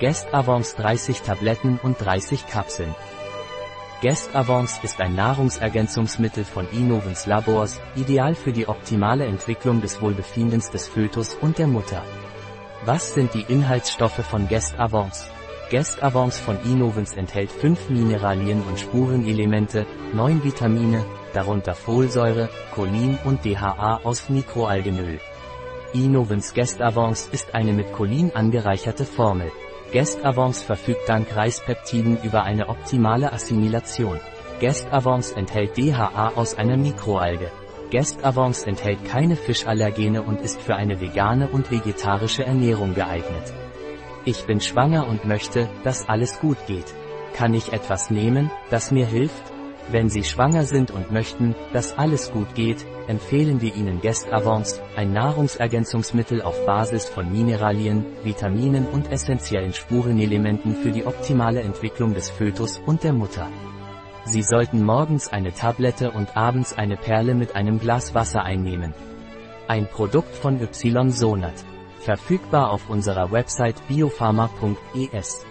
Guest Avance 30 Tabletten und 30 Kapseln. Guest Avance ist ein Nahrungsergänzungsmittel von Innovens Labors, ideal für die optimale Entwicklung des Wohlbefindens des Fötus und der Mutter. Was sind die Inhaltsstoffe von Guest Avance? Guest Avance von Innovens enthält 5 Mineralien und Spurenelemente, 9 Vitamine, darunter Folsäure, Cholin und DHA aus Mikroalgenöl. Innovens Guest Avance ist eine mit Cholin angereicherte Formel. Guest Avance verfügt dank Reispeptiden über eine optimale Assimilation. Guest Avance enthält DHA aus einer Mikroalge. Guest Avance enthält keine Fischallergene und ist für eine vegane und vegetarische Ernährung geeignet. Ich bin schwanger und möchte, dass alles gut geht. Kann ich etwas nehmen, das mir hilft? Wenn Sie schwanger sind und möchten, dass alles gut geht, empfehlen wir Ihnen Guest Avance, ein Nahrungsergänzungsmittel auf Basis von Mineralien, Vitaminen und essentiellen Spurenelementen für die optimale Entwicklung des Fötus und der Mutter. Sie sollten morgens eine Tablette und abends eine Perle mit einem Glas Wasser einnehmen. Ein Produkt von Ysonat. Verfügbar auf unserer Website biopharma.es.